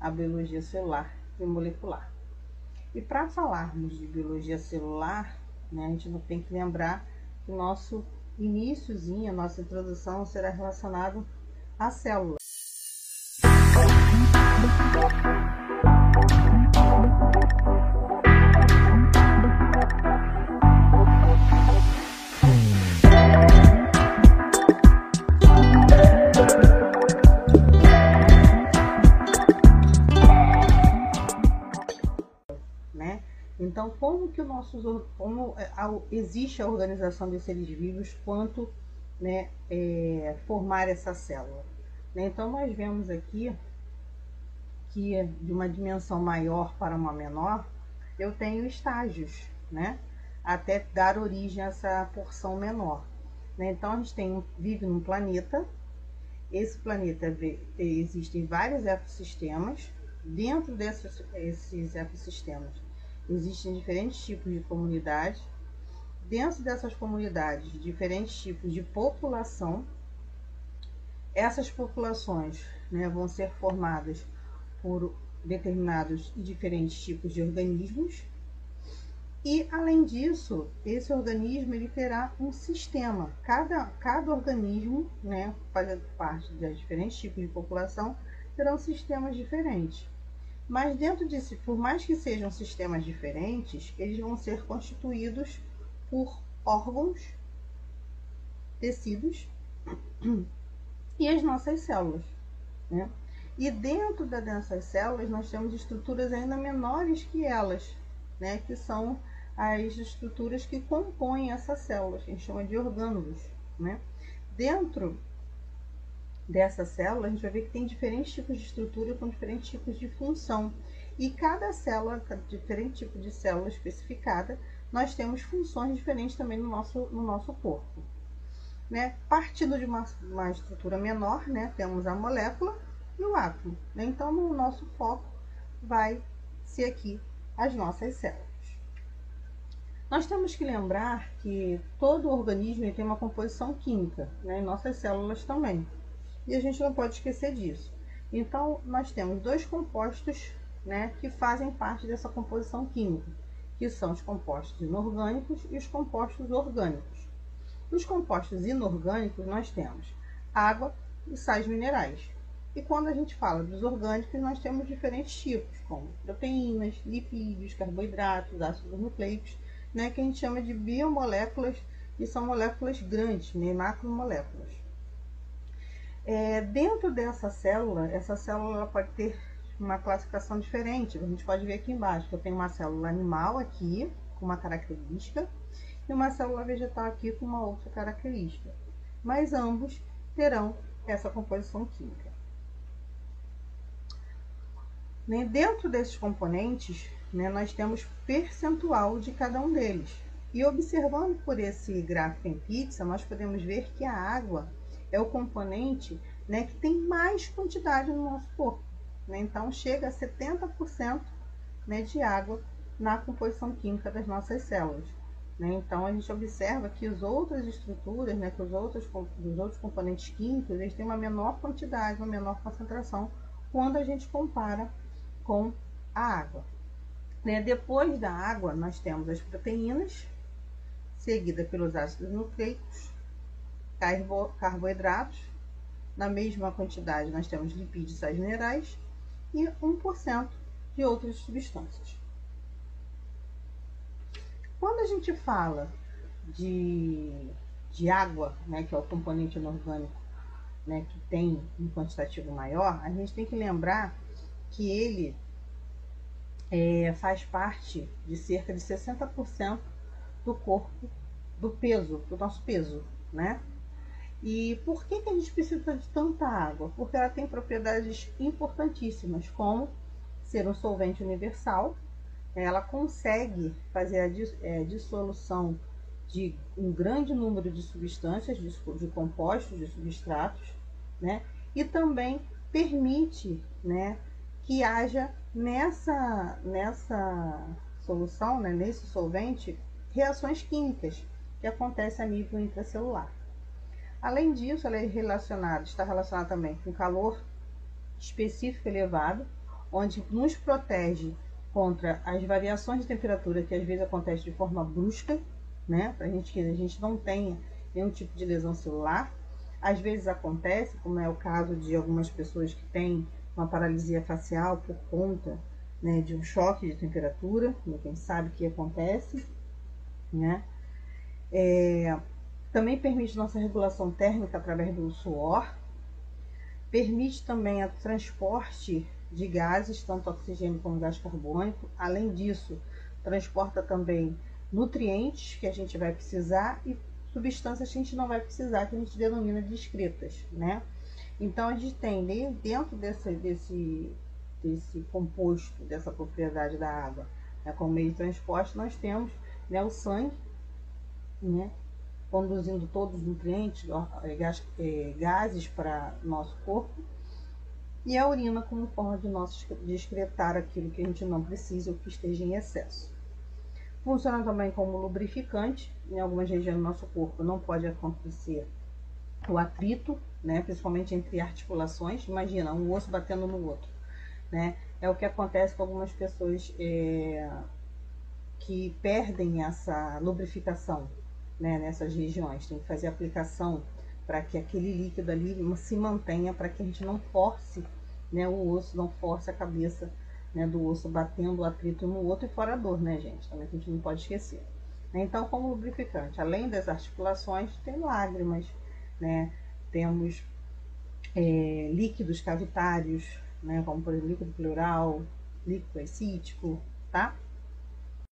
a biologia celular e molecular. E para falarmos de biologia celular, né, a gente tem que lembrar que o nosso iníciozinho, a nossa introdução será relacionado à célula. Então, como que o nosso, como é, existe a organização dos seres vivos quanto né, é, formar essa célula? Né? Então, nós vemos aqui que de uma dimensão maior para uma menor, eu tenho estágios, né? Até dar origem a essa porção menor. Né? Então, a gente tem, vive num planeta, esse planeta existem vários ecossistemas, dentro desses esses ecossistemas Existem diferentes tipos de comunidades. Dentro dessas comunidades, diferentes tipos de população. Essas populações né, vão ser formadas por determinados e diferentes tipos de organismos. E, além disso, esse organismo ele terá um sistema. Cada, cada organismo, né, fazendo parte de diferentes tipos de população, terão sistemas diferentes. Mas dentro disso, por mais que sejam sistemas diferentes, eles vão ser constituídos por órgãos, tecidos e as nossas células. Né? E dentro dessas células nós temos estruturas ainda menores que elas, né? que são as estruturas que compõem essas células, que a gente chama de orgânulos. Né? Dentro dessa célula, a gente vai ver que tem diferentes tipos de estrutura com diferentes tipos de função. E cada célula, diferente tipo de célula especificada, nós temos funções diferentes também no nosso, no nosso corpo. Né? Partindo de uma, uma estrutura menor, né, temos a molécula e o átomo. Né? Então, no nosso foco vai ser aqui as nossas células. Nós temos que lembrar que todo organismo tem uma composição química, né? nossas células também. E a gente não pode esquecer disso. Então, nós temos dois compostos né, que fazem parte dessa composição química, que são os compostos inorgânicos e os compostos orgânicos. Os compostos inorgânicos nós temos água e sais minerais. E quando a gente fala dos orgânicos, nós temos diferentes tipos, como proteínas, lipídios, carboidratos, ácidos nucleicos, né, que a gente chama de biomoléculas e são moléculas grandes, né, macromoléculas. É, dentro dessa célula, essa célula pode ter uma classificação diferente. A gente pode ver aqui embaixo que eu tenho uma célula animal aqui, com uma característica, e uma célula vegetal aqui com uma outra característica. Mas ambos terão essa composição química. Né, dentro desses componentes, né, nós temos percentual de cada um deles. E observando por esse gráfico em pizza, nós podemos ver que a água é o componente né, que tem mais quantidade no nosso corpo. Né? Então, chega a 70% né, de água na composição química das nossas células. Né? Então, a gente observa que as outras estruturas, né, que os outros, os outros componentes químicos, eles têm uma menor quantidade, uma menor concentração, quando a gente compara com a água. Né? Depois da água, nós temos as proteínas, seguida pelos ácidos nucleicos, carbo, carboidratos, na mesma quantidade nós temos lipídios sais minerais e 1% de outras substâncias. Quando a gente fala de, de água, né, que é o componente inorgânico né, que tem um quantitativo maior, a gente tem que lembrar que ele é, faz parte de cerca de 60% do corpo, do peso, do nosso peso, né? E por que, que a gente precisa de tanta água? Porque ela tem propriedades importantíssimas, como ser um solvente universal, ela consegue fazer a é, dissolução de um grande número de substâncias, de compostos, de substratos, né? E também permite, né, que haja nessa, nessa solução, né, nesse solvente, reações químicas que acontecem a nível intracelular. Além disso, ela é relacionada, está relacionada também com calor específico elevado, onde nos protege contra as variações de temperatura que às vezes acontecem de forma brusca, né? Para gente que a gente não tenha nenhum tipo de lesão celular. Às vezes acontece, como é o caso de algumas pessoas que têm uma paralisia facial por conta né, de um choque de temperatura, quem sabe que acontece, né? É, também permite nossa regulação térmica através do suor, permite também o transporte de gases, tanto oxigênio como gás carbônico. Além disso, transporta também nutrientes que a gente vai precisar e substâncias que a gente não vai precisar, que a gente denomina de excretas, né? Então a gente tem dentro desse, desse, desse composto, dessa propriedade da água, né, como meio de transporte, nós temos né, o sangue, né, conduzindo todos os nutrientes, é, gases para nosso corpo, e a urina como forma de nós excretar aquilo que a gente não precisa ou que esteja em excesso. Funciona também como lubrificante, em algumas regiões do nosso corpo não pode acontecer o atrito, né, principalmente entre articulações. Imagina um osso batendo no outro, né? É o que acontece com algumas pessoas é, que perdem essa lubrificação, né, nessas regiões. Tem que fazer aplicação para que aquele líquido ali se mantenha, para que a gente não force né, o osso, não force a cabeça né, do osso batendo o atrito no outro e fora a dor, né, gente? Também a gente não pode esquecer. Então, como lubrificante, além das articulações, tem lágrimas, né? Temos é, líquidos cavitários, né? Como por exemplo, líquido pleural, líquido acítico, tá?